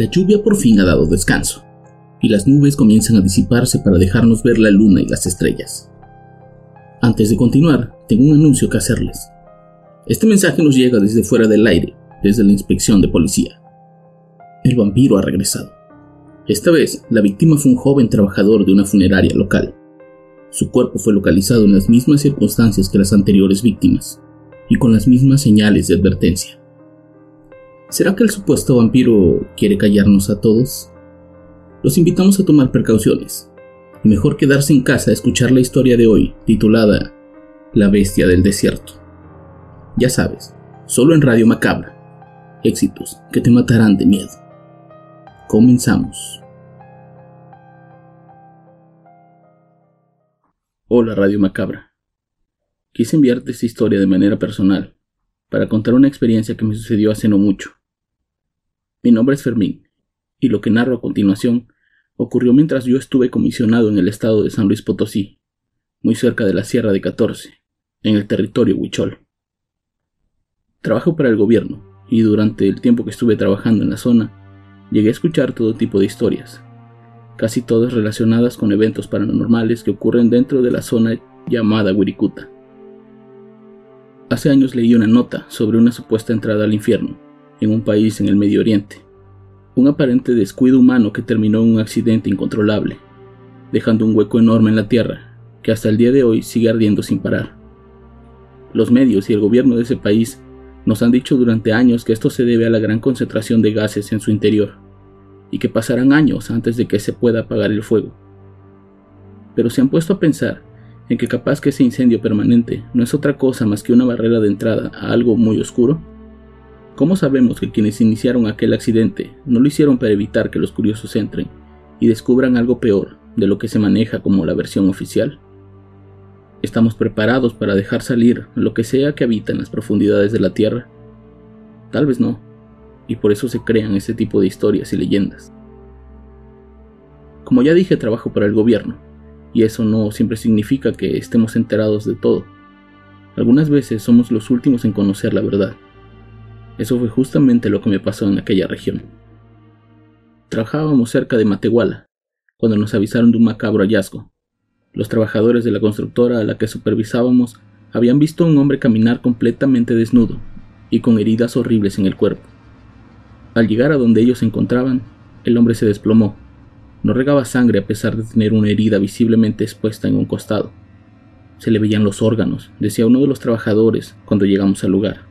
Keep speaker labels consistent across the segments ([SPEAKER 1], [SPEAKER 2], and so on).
[SPEAKER 1] La lluvia por fin ha dado descanso, y las nubes comienzan a disiparse para dejarnos ver la luna y las estrellas. Antes de continuar, tengo un anuncio que hacerles. Este mensaje nos llega desde fuera del aire, desde la inspección de policía. El vampiro ha regresado. Esta vez, la víctima fue un joven trabajador de una funeraria local. Su cuerpo fue localizado en las mismas circunstancias que las anteriores víctimas, y con las mismas señales de advertencia. ¿Será que el supuesto vampiro quiere callarnos a todos? Los invitamos a tomar precauciones, y mejor quedarse en casa a escuchar la historia de hoy, titulada La bestia del desierto. Ya sabes, solo en Radio Macabra. Éxitos que te matarán de miedo. Comenzamos. Hola Radio Macabra. Quise enviarte esta historia de manera personal, para contar una experiencia que me sucedió hace no mucho. Mi nombre es Fermín, y lo que narro a continuación ocurrió mientras yo estuve comisionado en el estado de San Luis Potosí, muy cerca de la Sierra de 14, en el territorio Huichol. Trabajo para el gobierno, y durante el tiempo que estuve trabajando en la zona, llegué a escuchar todo tipo de historias, casi todas relacionadas con eventos paranormales que ocurren dentro de la zona llamada Wirikuta. Hace años leí una nota sobre una supuesta entrada al infierno, en un país en el Medio Oriente. Un aparente descuido humano que terminó en un accidente incontrolable, dejando un hueco enorme en la Tierra, que hasta el día de hoy sigue ardiendo sin parar. Los medios y el gobierno de ese país nos han dicho durante años que esto se debe a la gran concentración de gases en su interior, y que pasarán años antes de que se pueda apagar el fuego. Pero se han puesto a pensar en que capaz que ese incendio permanente no es otra cosa más que una barrera de entrada a algo muy oscuro. ¿Cómo sabemos que quienes iniciaron aquel accidente no lo hicieron para evitar que los curiosos entren y descubran algo peor de lo que se maneja como la versión oficial? ¿Estamos preparados para dejar salir lo que sea que habita en las profundidades de la Tierra? Tal vez no, y por eso se crean ese tipo de historias y leyendas. Como ya dije, trabajo para el gobierno, y eso no siempre significa que estemos enterados de todo. Algunas veces somos los últimos en conocer la verdad. Eso fue justamente lo que me pasó en aquella región. Trabajábamos cerca de Matehuala, cuando nos avisaron de un macabro hallazgo. Los trabajadores de la constructora a la que supervisábamos habían visto a un hombre caminar completamente desnudo y con heridas horribles en el cuerpo. Al llegar a donde ellos se encontraban, el hombre se desplomó. No regaba sangre a pesar de tener una herida visiblemente expuesta en un costado. Se le veían los órganos, decía uno de los trabajadores cuando llegamos al lugar.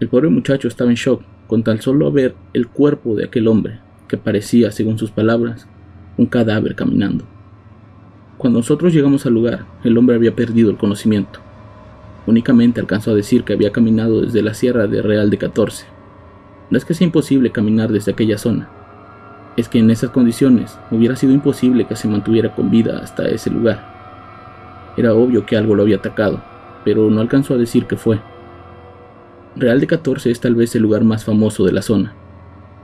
[SPEAKER 1] El pobre muchacho estaba en shock con tan solo ver el cuerpo de aquel hombre, que parecía, según sus palabras, un cadáver caminando. Cuando nosotros llegamos al lugar, el hombre había perdido el conocimiento. Únicamente alcanzó a decir que había caminado desde la sierra de Real de 14. No es que sea imposible caminar desde aquella zona, es que en esas condiciones hubiera sido imposible que se mantuviera con vida hasta ese lugar. Era obvio que algo lo había atacado, pero no alcanzó a decir qué fue. Real de 14 es tal vez el lugar más famoso de la zona,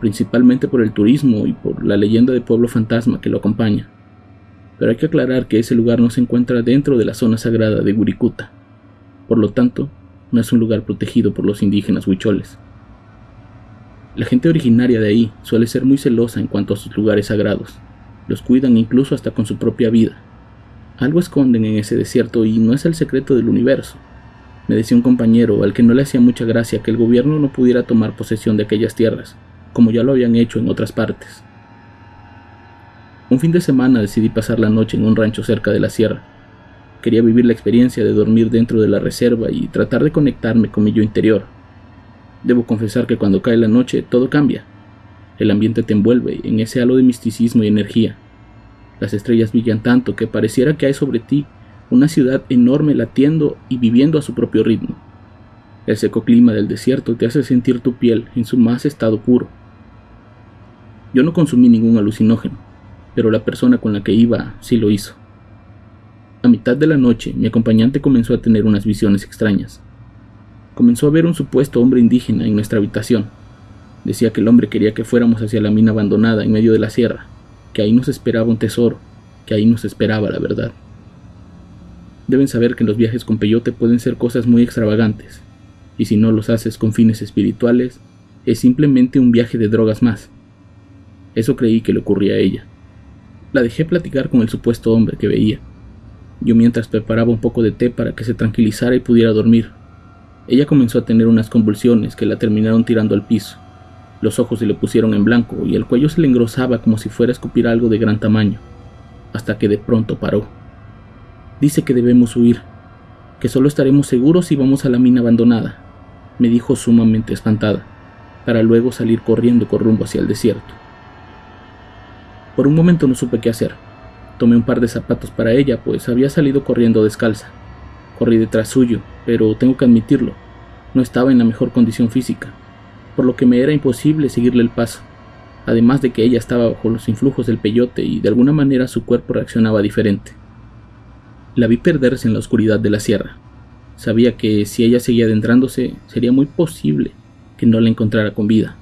[SPEAKER 1] principalmente por el turismo y por la leyenda de pueblo fantasma que lo acompaña. Pero hay que aclarar que ese lugar no se encuentra dentro de la zona sagrada de Gurikuta, por lo tanto, no es un lugar protegido por los indígenas huicholes. La gente originaria de ahí suele ser muy celosa en cuanto a sus lugares sagrados, los cuidan incluso hasta con su propia vida. Algo esconden en ese desierto y no es el secreto del universo, me decía un compañero al que no le hacía mucha gracia que el gobierno no pudiera tomar posesión de aquellas tierras, como ya lo habían hecho en otras partes. Un fin de semana decidí pasar la noche en un rancho cerca de la sierra. Quería vivir la experiencia de dormir dentro de la reserva y tratar de conectarme con mi yo interior. Debo confesar que cuando cae la noche todo cambia. El ambiente te envuelve en ese halo de misticismo y energía. Las estrellas brillan tanto que pareciera que hay sobre ti una ciudad enorme latiendo y viviendo a su propio ritmo. El seco clima del desierto te hace sentir tu piel en su más estado puro. Yo no consumí ningún alucinógeno, pero la persona con la que iba sí lo hizo. A mitad de la noche, mi acompañante comenzó a tener unas visiones extrañas. Comenzó a ver un supuesto hombre indígena en nuestra habitación. Decía que el hombre quería que fuéramos hacia la mina abandonada en medio de la sierra, que ahí nos esperaba un tesoro, que ahí nos esperaba la verdad. Deben saber que los viajes con peyote pueden ser cosas muy extravagantes, y si no los haces con fines espirituales, es simplemente un viaje de drogas más. Eso creí que le ocurría a ella. La dejé platicar con el supuesto hombre que veía. Yo mientras preparaba un poco de té para que se tranquilizara y pudiera dormir. Ella comenzó a tener unas convulsiones que la terminaron tirando al piso. Los ojos se le pusieron en blanco y el cuello se le engrosaba como si fuera a escupir algo de gran tamaño, hasta que de pronto paró. Dice que debemos huir, que solo estaremos seguros si vamos a la mina abandonada, me dijo sumamente espantada, para luego salir corriendo con rumbo hacia el desierto. Por un momento no supe qué hacer. Tomé un par de zapatos para ella, pues había salido corriendo descalza. Corrí detrás suyo, pero tengo que admitirlo, no estaba en la mejor condición física, por lo que me era imposible seguirle el paso, además de que ella estaba bajo los influjos del peyote y de alguna manera su cuerpo reaccionaba diferente. La vi perderse en la oscuridad de la sierra. Sabía que si ella seguía adentrándose, sería muy posible que no la encontrara con vida.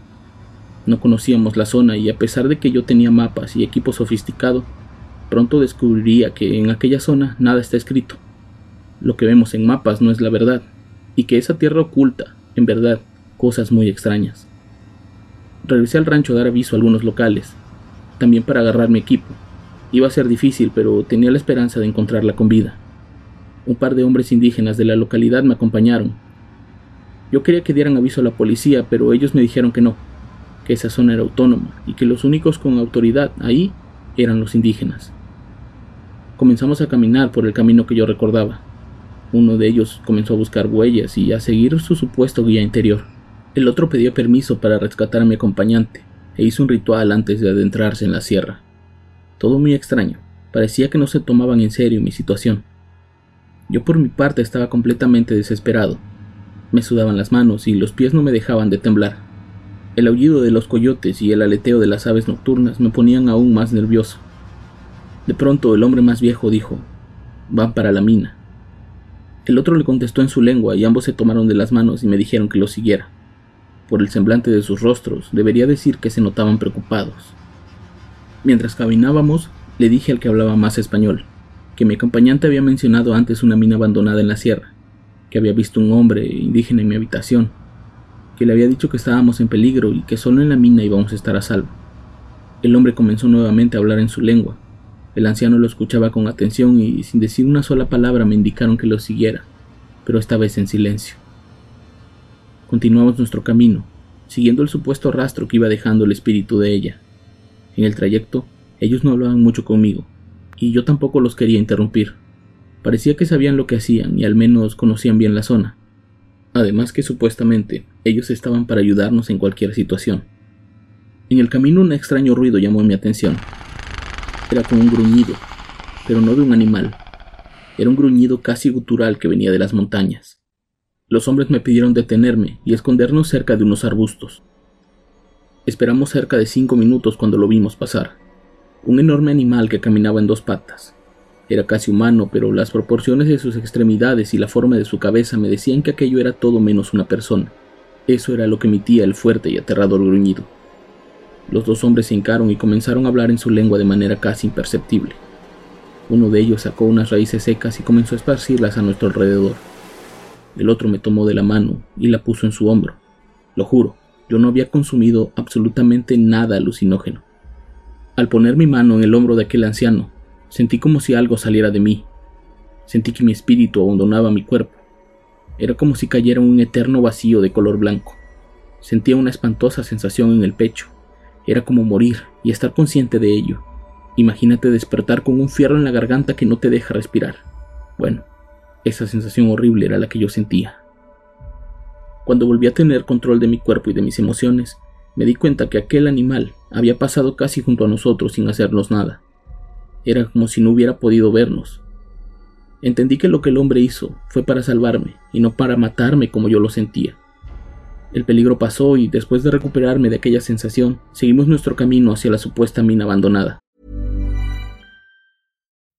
[SPEAKER 1] No conocíamos la zona y a pesar de que yo tenía mapas y equipo sofisticado, pronto descubriría que en aquella zona nada está escrito. Lo que vemos en mapas no es la verdad, y que esa tierra oculta, en verdad, cosas muy extrañas. Regresé al rancho a dar aviso a algunos locales, también para agarrar mi equipo, Iba a ser difícil, pero tenía la esperanza de encontrarla con vida. Un par de hombres indígenas de la localidad me acompañaron. Yo quería que dieran aviso a la policía, pero ellos me dijeron que no, que esa zona era autónoma y que los únicos con autoridad ahí eran los indígenas. Comenzamos a caminar por el camino que yo recordaba. Uno de ellos comenzó a buscar huellas y a seguir su supuesto guía interior. El otro pidió permiso para rescatar a mi acompañante e hizo un ritual antes de adentrarse en la sierra. Todo muy extraño. Parecía que no se tomaban en serio mi situación. Yo por mi parte estaba completamente desesperado. Me sudaban las manos y los pies no me dejaban de temblar. El aullido de los coyotes y el aleteo de las aves nocturnas me ponían aún más nervioso. De pronto el hombre más viejo dijo, van para la mina. El otro le contestó en su lengua y ambos se tomaron de las manos y me dijeron que lo siguiera. Por el semblante de sus rostros, debería decir que se notaban preocupados. Mientras caminábamos, le dije al que hablaba más español, que mi acompañante había mencionado antes una mina abandonada en la sierra, que había visto un hombre indígena en mi habitación, que le había dicho que estábamos en peligro y que solo en la mina íbamos a estar a salvo. El hombre comenzó nuevamente a hablar en su lengua. El anciano lo escuchaba con atención y sin decir una sola palabra me indicaron que lo siguiera, pero esta vez en silencio. Continuamos nuestro camino, siguiendo el supuesto rastro que iba dejando el espíritu de ella. En el trayecto, ellos no hablaban mucho conmigo, y yo tampoco los quería interrumpir. Parecía que sabían lo que hacían y al menos conocían bien la zona. Además que supuestamente ellos estaban para ayudarnos en cualquier situación. En el camino un extraño ruido llamó mi atención. Era como un gruñido, pero no de un animal. Era un gruñido casi gutural que venía de las montañas. Los hombres me pidieron detenerme y escondernos cerca de unos arbustos. Esperamos cerca de cinco minutos cuando lo vimos pasar. Un enorme animal que caminaba en dos patas. Era casi humano, pero las proporciones de sus extremidades y la forma de su cabeza me decían que aquello era todo menos una persona. Eso era lo que emitía el fuerte y aterrador gruñido. Los dos hombres se hincaron y comenzaron a hablar en su lengua de manera casi imperceptible. Uno de ellos sacó unas raíces secas y comenzó a esparcirlas a nuestro alrededor. El otro me tomó de la mano y la puso en su hombro. Lo juro, yo no había consumido absolutamente nada alucinógeno. Al poner mi mano en el hombro de aquel anciano, sentí como si algo saliera de mí. Sentí que mi espíritu abandonaba mi cuerpo. Era como si cayera un eterno vacío de color blanco. Sentía una espantosa sensación en el pecho. Era como morir y estar consciente de ello. Imagínate despertar con un fierro en la garganta que no te deja respirar. Bueno, esa sensación horrible era la que yo sentía. Cuando volví a tener control de mi cuerpo y de mis emociones, me di cuenta que aquel animal había pasado casi junto a nosotros sin hacernos nada. Era como si no hubiera podido vernos. Entendí que lo que el hombre hizo fue para salvarme y no para matarme como yo lo sentía. El peligro pasó y después de recuperarme de aquella sensación, seguimos nuestro camino hacia la supuesta mina abandonada.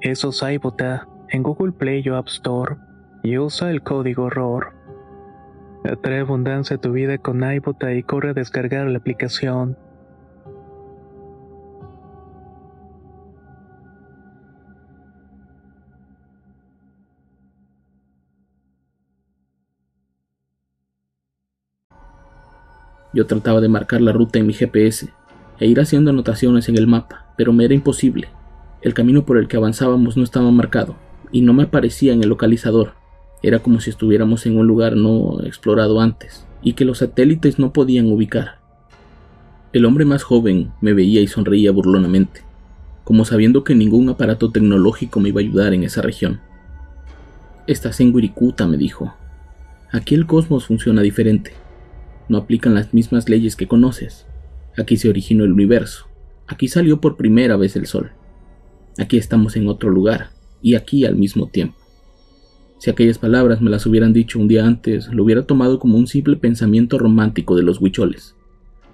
[SPEAKER 2] Eso es iBota en Google Play o App Store y usa el código horror. Atrae abundancia a tu vida con iBota y corre a descargar la aplicación.
[SPEAKER 1] Yo trataba de marcar la ruta en mi GPS e ir haciendo anotaciones en el mapa, pero me era imposible. El camino por el que avanzábamos no estaba marcado, y no me aparecía en el localizador. Era como si estuviéramos en un lugar no explorado antes, y que los satélites no podían ubicar. El hombre más joven me veía y sonreía burlonamente, como sabiendo que ningún aparato tecnológico me iba a ayudar en esa región. Estás en Wirikuta, me dijo. Aquí el cosmos funciona diferente. No aplican las mismas leyes que conoces. Aquí se originó el universo. Aquí salió por primera vez el sol. Aquí estamos en otro lugar, y aquí al mismo tiempo. Si aquellas palabras me las hubieran dicho un día antes, lo hubiera tomado como un simple pensamiento romántico de los huicholes.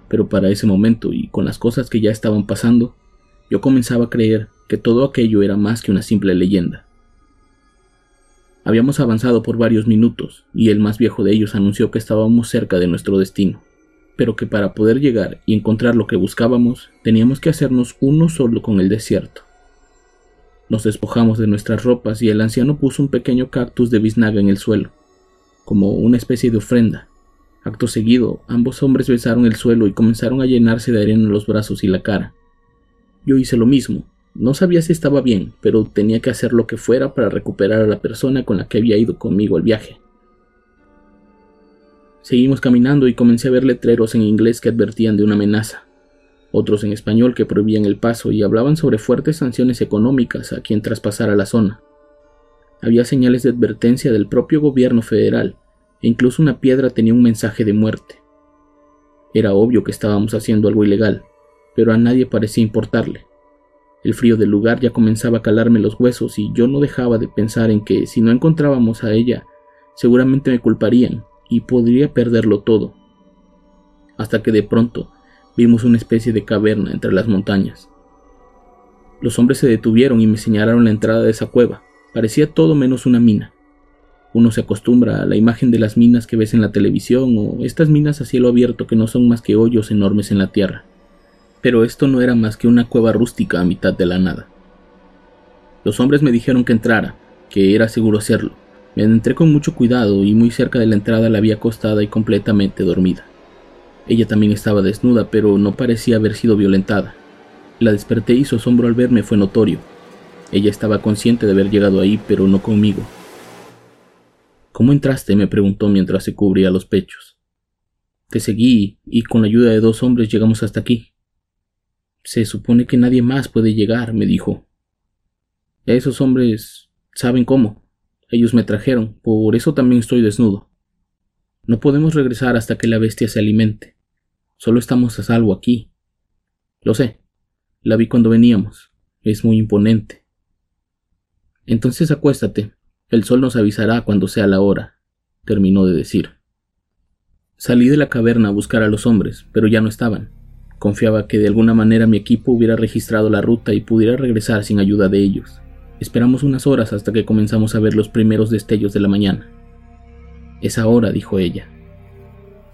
[SPEAKER 1] Pero para ese momento, y con las cosas que ya estaban pasando, yo comenzaba a creer que todo aquello era más que una simple leyenda. Habíamos avanzado por varios minutos, y el más viejo de ellos anunció que estábamos cerca de nuestro destino, pero que para poder llegar y encontrar lo que buscábamos, teníamos que hacernos uno solo con el desierto. Nos despojamos de nuestras ropas y el anciano puso un pequeño cactus de biznaga en el suelo, como una especie de ofrenda. Acto seguido, ambos hombres besaron el suelo y comenzaron a llenarse de arena los brazos y la cara. Yo hice lo mismo. No sabía si estaba bien, pero tenía que hacer lo que fuera para recuperar a la persona con la que había ido conmigo al viaje. Seguimos caminando y comencé a ver letreros en inglés que advertían de una amenaza. Otros en español que prohibían el paso y hablaban sobre fuertes sanciones económicas a quien traspasara la zona. Había señales de advertencia del propio gobierno federal e incluso una piedra tenía un mensaje de muerte. Era obvio que estábamos haciendo algo ilegal, pero a nadie parecía importarle. El frío del lugar ya comenzaba a calarme los huesos y yo no dejaba de pensar en que si no encontrábamos a ella, seguramente me culparían y podría perderlo todo. Hasta que de pronto vimos una especie de caverna entre las montañas. Los hombres se detuvieron y me señalaron la entrada de esa cueva. Parecía todo menos una mina. Uno se acostumbra a la imagen de las minas que ves en la televisión o estas minas a cielo abierto que no son más que hoyos enormes en la tierra. Pero esto no era más que una cueva rústica a mitad de la nada. Los hombres me dijeron que entrara, que era seguro hacerlo. Me entré con mucho cuidado y muy cerca de la entrada la vi acostada y completamente dormida. Ella también estaba desnuda, pero no parecía haber sido violentada. La desperté y su asombro al verme fue notorio. Ella estaba consciente de haber llegado ahí, pero no conmigo. ¿Cómo entraste? me preguntó mientras se cubría los pechos. Te seguí y con la ayuda de dos hombres llegamos hasta aquí. Se supone que nadie más puede llegar, me dijo. Esos hombres saben cómo. Ellos me trajeron, por eso también estoy desnudo. No podemos regresar hasta que la bestia se alimente. Solo estamos a salvo aquí. Lo sé. La vi cuando veníamos. Es muy imponente. Entonces acuéstate, el sol nos avisará cuando sea la hora, terminó de decir. Salí de la caverna a buscar a los hombres, pero ya no estaban. Confiaba que de alguna manera mi equipo hubiera registrado la ruta y pudiera regresar sin ayuda de ellos. Esperamos unas horas hasta que comenzamos a ver los primeros destellos de la mañana. Es ahora, dijo ella.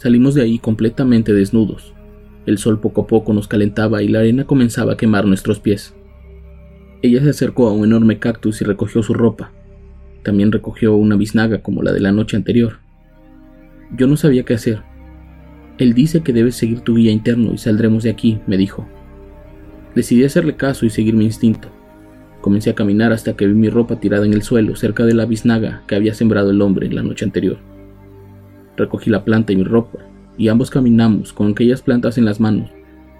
[SPEAKER 1] Salimos de ahí completamente desnudos. El sol poco a poco nos calentaba y la arena comenzaba a quemar nuestros pies. Ella se acercó a un enorme cactus y recogió su ropa. También recogió una biznaga como la de la noche anterior. Yo no sabía qué hacer. Él dice que debes seguir tu guía interno y saldremos de aquí, me dijo. Decidí hacerle caso y seguir mi instinto. Comencé a caminar hasta que vi mi ropa tirada en el suelo cerca de la biznaga que había sembrado el hombre la noche anterior. Recogí la planta y mi ropa, y ambos caminamos con aquellas plantas en las manos,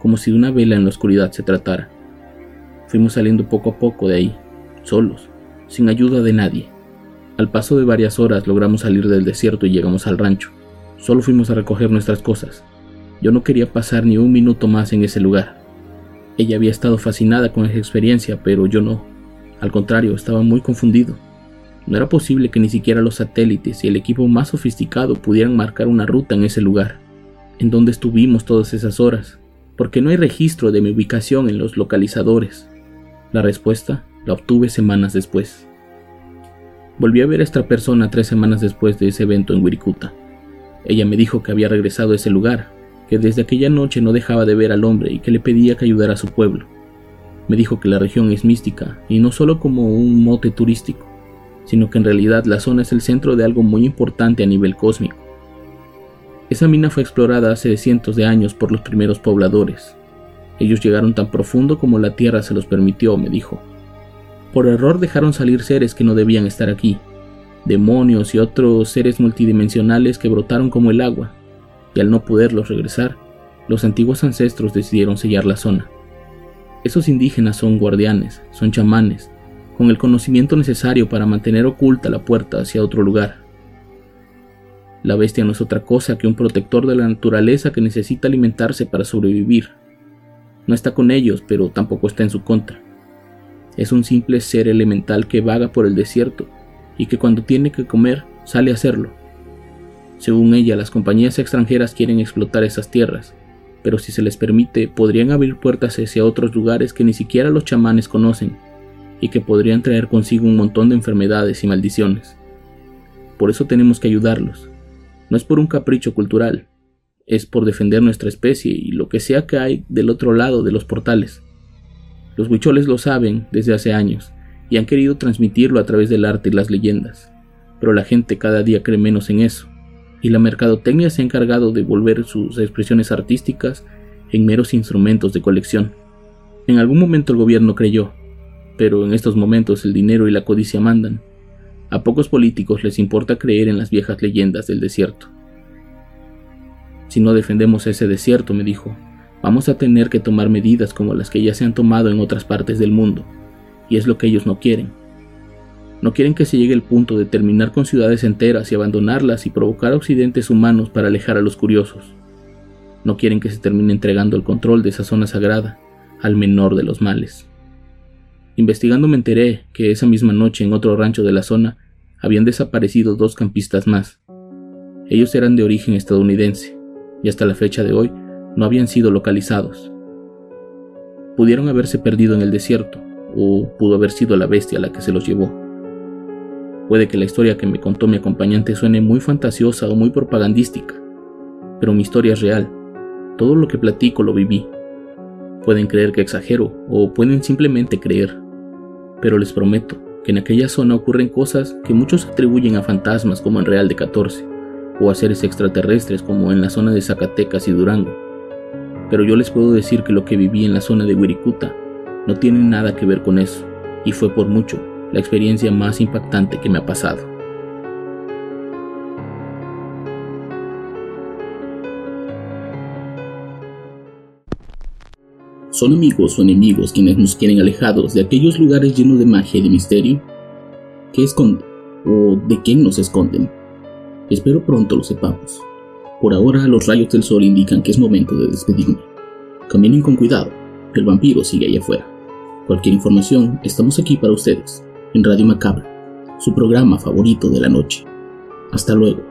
[SPEAKER 1] como si de una vela en la oscuridad se tratara. Fuimos saliendo poco a poco de ahí, solos, sin ayuda de nadie. Al paso de varias horas logramos salir del desierto y llegamos al rancho. Solo fuimos a recoger nuestras cosas. Yo no quería pasar ni un minuto más en ese lugar. Ella había estado fascinada con esa experiencia, pero yo no. Al contrario, estaba muy confundido. No era posible que ni siquiera los satélites y el equipo más sofisticado pudieran marcar una ruta en ese lugar. ¿En dónde estuvimos todas esas horas? Porque no hay registro de mi ubicación en los localizadores. La respuesta la obtuve semanas después. Volví a ver a esta persona tres semanas después de ese evento en Wirikuta. Ella me dijo que había regresado a ese lugar, que desde aquella noche no dejaba de ver al hombre y que le pedía que ayudara a su pueblo. Me dijo que la región es mística y no solo como un mote turístico, sino que en realidad la zona es el centro de algo muy importante a nivel cósmico. Esa mina fue explorada hace cientos de años por los primeros pobladores. Ellos llegaron tan profundo como la Tierra se los permitió, me dijo. Por error dejaron salir seres que no debían estar aquí, demonios y otros seres multidimensionales que brotaron como el agua, y al no poderlos regresar, los antiguos ancestros decidieron sellar la zona. Esos indígenas son guardianes, son chamanes, con el conocimiento necesario para mantener oculta la puerta hacia otro lugar. La bestia no es otra cosa que un protector de la naturaleza que necesita alimentarse para sobrevivir. No está con ellos, pero tampoco está en su contra. Es un simple ser elemental que vaga por el desierto y que cuando tiene que comer sale a hacerlo. Según ella, las compañías extranjeras quieren explotar esas tierras, pero si se les permite, podrían abrir puertas hacia otros lugares que ni siquiera los chamanes conocen y que podrían traer consigo un montón de enfermedades y maldiciones. Por eso tenemos que ayudarlos. No es por un capricho cultural, es por defender nuestra especie y lo que sea que hay del otro lado de los portales. Los huicholes lo saben desde hace años y han querido transmitirlo a través del arte y las leyendas, pero la gente cada día cree menos en eso, y la mercadotecnia se ha encargado de volver sus expresiones artísticas en meros instrumentos de colección. En algún momento el gobierno creyó, pero en estos momentos el dinero y la codicia mandan. A pocos políticos les importa creer en las viejas leyendas del desierto. Si no defendemos ese desierto, me dijo, vamos a tener que tomar medidas como las que ya se han tomado en otras partes del mundo, y es lo que ellos no quieren. No quieren que se llegue el punto de terminar con ciudades enteras y abandonarlas y provocar accidentes humanos para alejar a los curiosos. No quieren que se termine entregando el control de esa zona sagrada al menor de los males. Investigando me enteré que esa misma noche en otro rancho de la zona habían desaparecido dos campistas más. Ellos eran de origen estadounidense y hasta la fecha de hoy no habían sido localizados. Pudieron haberse perdido en el desierto o pudo haber sido la bestia la que se los llevó. Puede que la historia que me contó mi acompañante suene muy fantasiosa o muy propagandística, pero mi historia es real. Todo lo que platico lo viví. Pueden creer que exagero o pueden simplemente creer, pero les prometo que en aquella zona ocurren cosas que muchos atribuyen a fantasmas como en Real de 14 o a seres extraterrestres como en la zona de Zacatecas y Durango. Pero yo les puedo decir que lo que viví en la zona de Wirikuta no tiene nada que ver con eso, y fue por mucho la experiencia más impactante que me ha pasado. ¿Son amigos o enemigos quienes nos quieren alejados de aquellos lugares llenos de magia y de misterio? ¿Qué esconden? ¿O de quién nos esconden? Espero pronto lo sepamos. Por ahora los rayos del sol indican que es momento de despedirme. Caminen con cuidado, el vampiro sigue allá afuera. Cualquier información, estamos aquí para ustedes, en Radio Macabra, su programa favorito de la noche. Hasta luego.